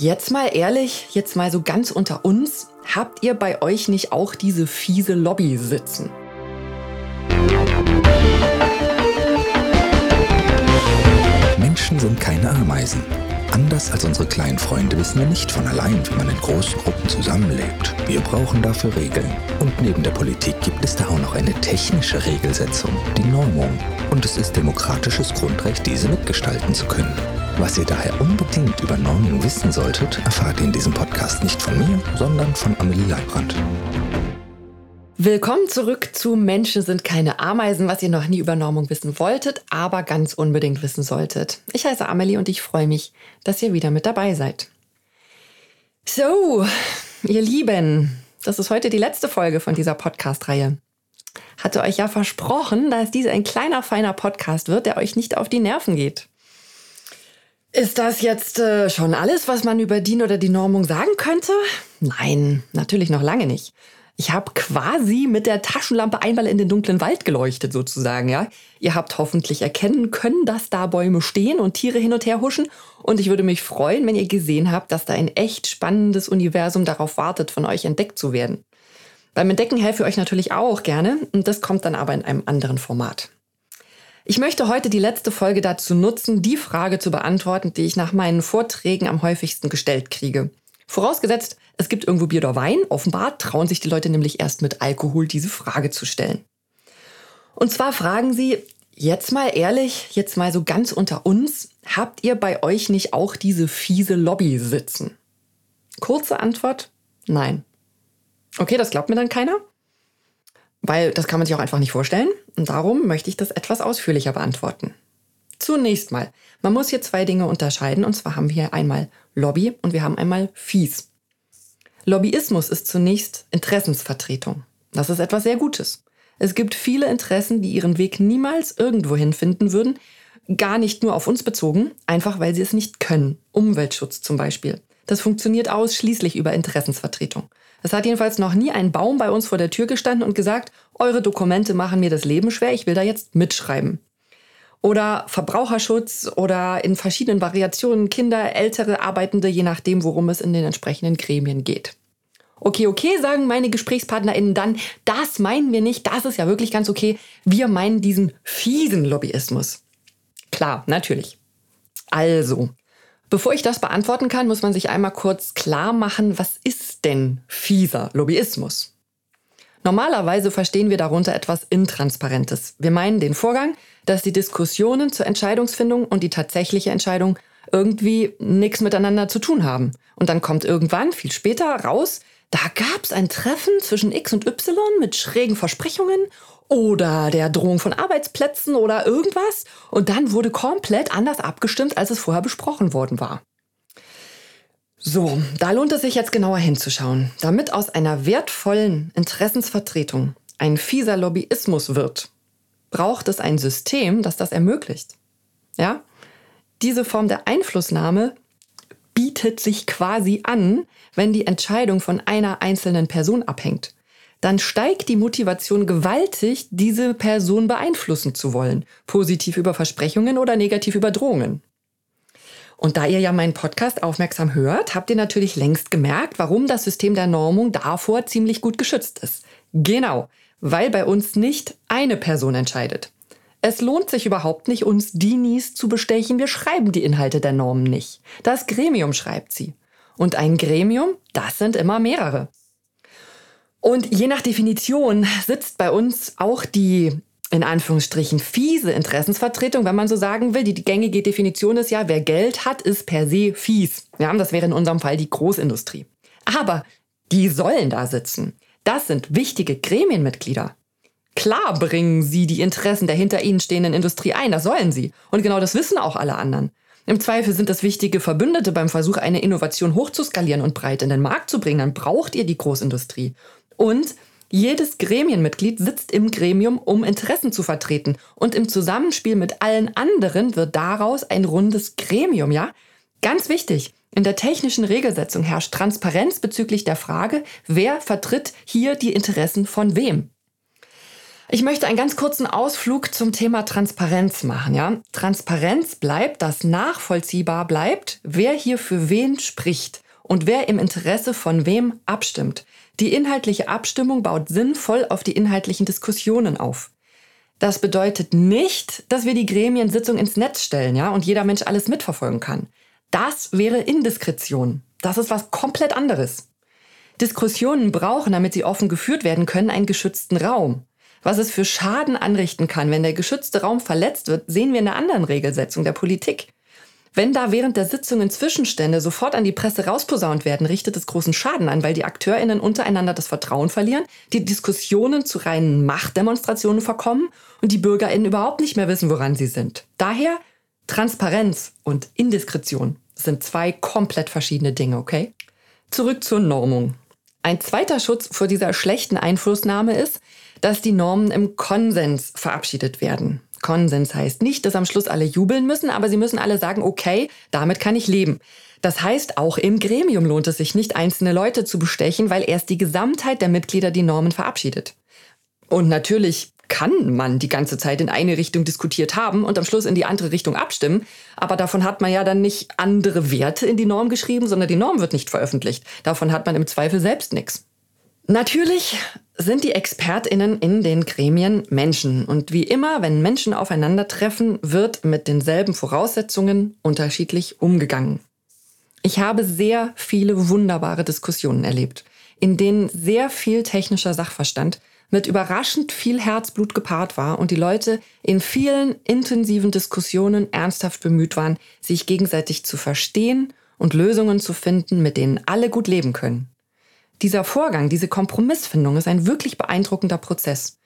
Jetzt mal ehrlich, jetzt mal so ganz unter uns, habt ihr bei euch nicht auch diese fiese Lobby sitzen? Menschen sind keine Ameisen. Anders als unsere kleinen Freunde wissen wir nicht von allein, wie man in großen Gruppen zusammenlebt. Wir brauchen dafür Regeln. Und neben der Politik gibt es da auch noch eine technische Regelsetzung, die Normung. Und es ist demokratisches Grundrecht, diese mitgestalten zu können. Was ihr daher unbedingt über Normung wissen solltet, erfahrt ihr in diesem Podcast nicht von mir, sondern von Amelie Leibrand. Willkommen zurück zu Menschen sind keine Ameisen, was ihr noch nie über Normung wissen wolltet, aber ganz unbedingt wissen solltet. Ich heiße Amelie und ich freue mich, dass ihr wieder mit dabei seid. So, ihr Lieben, das ist heute die letzte Folge von dieser Podcast-Reihe. Hatte euch ja versprochen, dass dies ein kleiner, feiner Podcast wird, der euch nicht auf die Nerven geht. Ist das jetzt äh, schon alles, was man über DIN oder die Normung sagen könnte? Nein, natürlich noch lange nicht. Ich habe quasi mit der Taschenlampe einmal in den dunklen Wald geleuchtet, sozusagen, ja. Ihr habt hoffentlich erkennen können, dass da Bäume stehen und Tiere hin und her huschen. Und ich würde mich freuen, wenn ihr gesehen habt, dass da ein echt spannendes Universum darauf wartet, von euch entdeckt zu werden. Beim Entdecken helfe ich euch natürlich auch gerne und das kommt dann aber in einem anderen Format. Ich möchte heute die letzte Folge dazu nutzen, die Frage zu beantworten, die ich nach meinen Vorträgen am häufigsten gestellt kriege. Vorausgesetzt, es gibt irgendwo Bier oder Wein, offenbar trauen sich die Leute nämlich erst mit Alkohol diese Frage zu stellen. Und zwar fragen sie, jetzt mal ehrlich, jetzt mal so ganz unter uns, habt ihr bei euch nicht auch diese fiese Lobby sitzen? Kurze Antwort, nein. Okay, das glaubt mir dann keiner? Weil das kann man sich auch einfach nicht vorstellen. Und darum möchte ich das etwas ausführlicher beantworten. Zunächst mal, man muss hier zwei Dinge unterscheiden. Und zwar haben wir hier einmal Lobby und wir haben einmal Fies. Lobbyismus ist zunächst Interessensvertretung. Das ist etwas sehr Gutes. Es gibt viele Interessen, die ihren Weg niemals irgendwohin finden würden, gar nicht nur auf uns bezogen, einfach weil sie es nicht können. Umweltschutz zum Beispiel. Das funktioniert ausschließlich über Interessensvertretung. Es hat jedenfalls noch nie ein Baum bei uns vor der Tür gestanden und gesagt, eure Dokumente machen mir das Leben schwer, ich will da jetzt mitschreiben. Oder Verbraucherschutz oder in verschiedenen Variationen Kinder, ältere Arbeitende, je nachdem, worum es in den entsprechenden Gremien geht. Okay, okay, sagen meine GesprächspartnerInnen dann, das meinen wir nicht, das ist ja wirklich ganz okay. Wir meinen diesen fiesen Lobbyismus. Klar, natürlich. Also, Bevor ich das beantworten kann, muss man sich einmal kurz klar machen, was ist denn fieser Lobbyismus? Normalerweise verstehen wir darunter etwas Intransparentes. Wir meinen den Vorgang, dass die Diskussionen zur Entscheidungsfindung und die tatsächliche Entscheidung irgendwie nichts miteinander zu tun haben. Und dann kommt irgendwann, viel später, raus, da gab es ein Treffen zwischen X und Y mit schrägen Versprechungen oder der Drohung von Arbeitsplätzen oder irgendwas. Und dann wurde komplett anders abgestimmt, als es vorher besprochen worden war. So, da lohnt es sich jetzt genauer hinzuschauen. Damit aus einer wertvollen Interessensvertretung ein fieser Lobbyismus wird, braucht es ein System, das das ermöglicht. Ja? Diese Form der Einflussnahme bietet sich quasi an, wenn die Entscheidung von einer einzelnen Person abhängt dann steigt die Motivation gewaltig, diese Person beeinflussen zu wollen. Positiv über Versprechungen oder negativ über Drohungen. Und da ihr ja meinen Podcast aufmerksam hört, habt ihr natürlich längst gemerkt, warum das System der Normung davor ziemlich gut geschützt ist. Genau, weil bei uns nicht eine Person entscheidet. Es lohnt sich überhaupt nicht, uns Dinis zu bestechen. Wir schreiben die Inhalte der Normen nicht. Das Gremium schreibt sie. Und ein Gremium, das sind immer mehrere. Und je nach Definition sitzt bei uns auch die in Anführungsstrichen fiese Interessensvertretung, wenn man so sagen will. Die, gängige Definition ist ja, wer Geld hat, ist per se fies. Ja, das wäre in unserem Fall die Großindustrie. Aber die sollen da sitzen. Das sind wichtige Gremienmitglieder. Klar bringen sie die Interessen der hinter ihnen stehenden Industrie ein, das sollen sie. Und genau das wissen auch alle anderen. Im Zweifel sind das wichtige Verbündete beim Versuch, eine Innovation hochzuskalieren und breit in den Markt zu bringen. Dann braucht ihr die Großindustrie. Und jedes Gremienmitglied sitzt im Gremium, um Interessen zu vertreten. Und im Zusammenspiel mit allen anderen wird daraus ein rundes Gremium, ja? Ganz wichtig. In der technischen Regelsetzung herrscht Transparenz bezüglich der Frage, wer vertritt hier die Interessen von wem. Ich möchte einen ganz kurzen Ausflug zum Thema Transparenz machen. Ja? Transparenz bleibt, dass nachvollziehbar bleibt, wer hier für wen spricht und wer im Interesse von wem abstimmt. Die inhaltliche Abstimmung baut sinnvoll auf die inhaltlichen Diskussionen auf. Das bedeutet nicht, dass wir die Gremiensitzung ins Netz stellen, ja, und jeder Mensch alles mitverfolgen kann. Das wäre Indiskretion. Das ist was komplett anderes. Diskussionen brauchen, damit sie offen geführt werden können, einen geschützten Raum. Was es für Schaden anrichten kann, wenn der geschützte Raum verletzt wird, sehen wir in einer anderen Regelsetzung der Politik. Wenn da während der Sitzungen Zwischenstände sofort an die Presse rausposaunt werden, richtet es großen Schaden an, weil die AkteurInnen untereinander das Vertrauen verlieren, die Diskussionen zu reinen Machtdemonstrationen verkommen und die BürgerInnen überhaupt nicht mehr wissen, woran sie sind. Daher Transparenz und Indiskretion sind zwei komplett verschiedene Dinge, okay? Zurück zur Normung. Ein zweiter Schutz vor dieser schlechten Einflussnahme ist, dass die Normen im Konsens verabschiedet werden. Konsens heißt nicht, dass am Schluss alle jubeln müssen, aber sie müssen alle sagen, okay, damit kann ich leben. Das heißt, auch im Gremium lohnt es sich nicht, einzelne Leute zu bestechen, weil erst die Gesamtheit der Mitglieder die Normen verabschiedet. Und natürlich kann man die ganze Zeit in eine Richtung diskutiert haben und am Schluss in die andere Richtung abstimmen. Aber davon hat man ja dann nicht andere Werte in die Norm geschrieben, sondern die Norm wird nicht veröffentlicht. Davon hat man im Zweifel selbst nichts. Natürlich sind die Expertinnen in den Gremien Menschen. Und wie immer, wenn Menschen aufeinandertreffen, wird mit denselben Voraussetzungen unterschiedlich umgegangen. Ich habe sehr viele wunderbare Diskussionen erlebt, in denen sehr viel technischer Sachverstand mit überraschend viel Herzblut gepaart war und die Leute in vielen intensiven Diskussionen ernsthaft bemüht waren, sich gegenseitig zu verstehen und Lösungen zu finden, mit denen alle gut leben können. Dieser Vorgang, diese Kompromissfindung ist ein wirklich beeindruckender Prozess.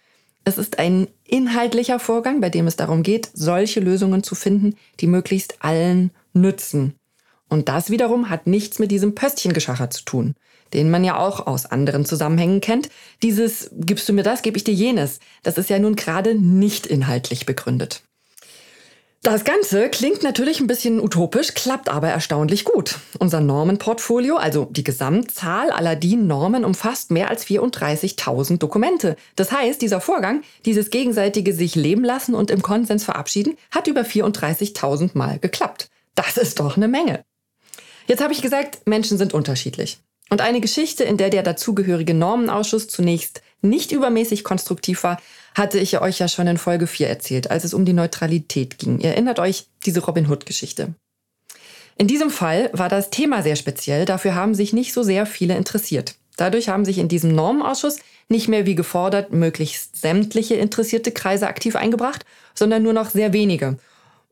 Es ist ein inhaltlicher Vorgang, bei dem es darum geht, solche Lösungen zu finden, die möglichst allen nützen. Und das wiederum hat nichts mit diesem Pöstchengeschacher zu tun, den man ja auch aus anderen Zusammenhängen kennt. Dieses gibst du mir das, gebe ich dir jenes. Das ist ja nun gerade nicht inhaltlich begründet. Das Ganze klingt natürlich ein bisschen utopisch, klappt aber erstaunlich gut. Unser Normenportfolio, also die Gesamtzahl aller DIN-Normen, umfasst mehr als 34.000 Dokumente. Das heißt, dieser Vorgang, dieses gegenseitige sich leben lassen und im Konsens verabschieden, hat über 34.000 Mal geklappt. Das ist doch eine Menge. Jetzt habe ich gesagt, Menschen sind unterschiedlich. Und eine Geschichte, in der der dazugehörige Normenausschuss zunächst nicht übermäßig konstruktiv war, hatte ich euch ja schon in Folge 4 erzählt, als es um die Neutralität ging. Ihr erinnert euch diese Robin Hood-Geschichte. In diesem Fall war das Thema sehr speziell, dafür haben sich nicht so sehr viele interessiert. Dadurch haben sich in diesem Normenausschuss nicht mehr wie gefordert möglichst sämtliche interessierte Kreise aktiv eingebracht, sondern nur noch sehr wenige,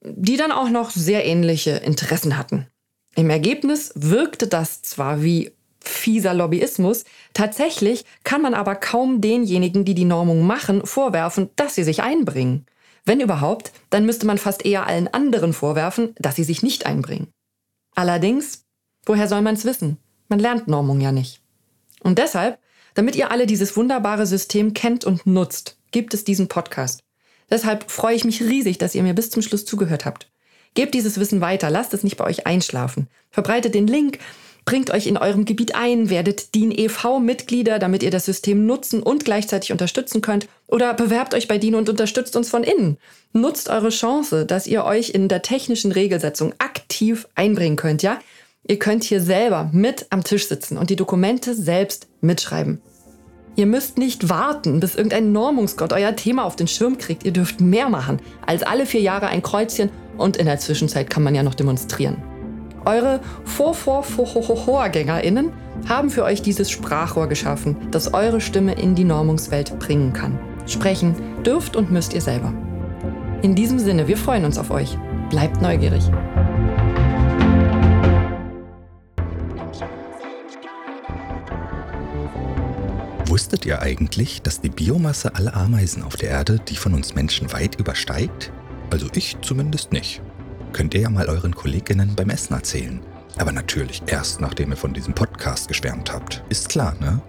die dann auch noch sehr ähnliche Interessen hatten. Im Ergebnis wirkte das zwar wie fieser Lobbyismus. Tatsächlich kann man aber kaum denjenigen, die die Normung machen, vorwerfen, dass sie sich einbringen. Wenn überhaupt, dann müsste man fast eher allen anderen vorwerfen, dass sie sich nicht einbringen. Allerdings, woher soll man es wissen? Man lernt Normung ja nicht. Und deshalb, damit ihr alle dieses wunderbare System kennt und nutzt, gibt es diesen Podcast. Deshalb freue ich mich riesig, dass ihr mir bis zum Schluss zugehört habt. Gebt dieses Wissen weiter, lasst es nicht bei euch einschlafen. Verbreitet den Link, bringt euch in eurem Gebiet ein, werdet DIN e.V.-Mitglieder, damit ihr das System nutzen und gleichzeitig unterstützen könnt. Oder bewerbt euch bei DIN und unterstützt uns von innen. Nutzt eure Chance, dass ihr euch in der technischen Regelsetzung aktiv einbringen könnt, ja? Ihr könnt hier selber mit am Tisch sitzen und die Dokumente selbst mitschreiben. Ihr müsst nicht warten, bis irgendein Normungsgott euer Thema auf den Schirm kriegt. Ihr dürft mehr machen als alle vier Jahre ein Kreuzchen und in der Zwischenzeit kann man ja noch demonstrieren. Eure Vor-Vor-Vorgängerinnen haben für euch dieses Sprachrohr geschaffen, das eure Stimme in die Normungswelt bringen kann. Sprechen dürft und müsst ihr selber. In diesem Sinne, wir freuen uns auf euch. Bleibt neugierig. Wusstet ihr eigentlich, dass die Biomasse aller Ameisen auf der Erde die von uns Menschen weit übersteigt? Also ich zumindest nicht. Könnt ihr ja mal euren Kolleginnen beim Essen erzählen. Aber natürlich erst, nachdem ihr von diesem Podcast geschwärmt habt. Ist klar, ne?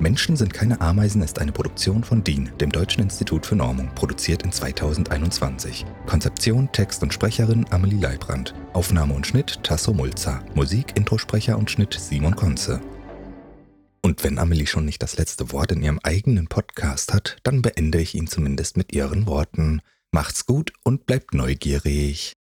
Menschen sind keine Ameisen ist eine Produktion von DIN, dem Deutschen Institut für Normung, produziert in 2021. Konzeption, Text und Sprecherin Amelie Leibrand. Aufnahme und Schnitt Tasso Mulzer. Musik, Introsprecher und Schnitt Simon Konze. Und wenn Amelie schon nicht das letzte Wort in ihrem eigenen Podcast hat, dann beende ich ihn zumindest mit ihren Worten. Macht's gut und bleibt neugierig.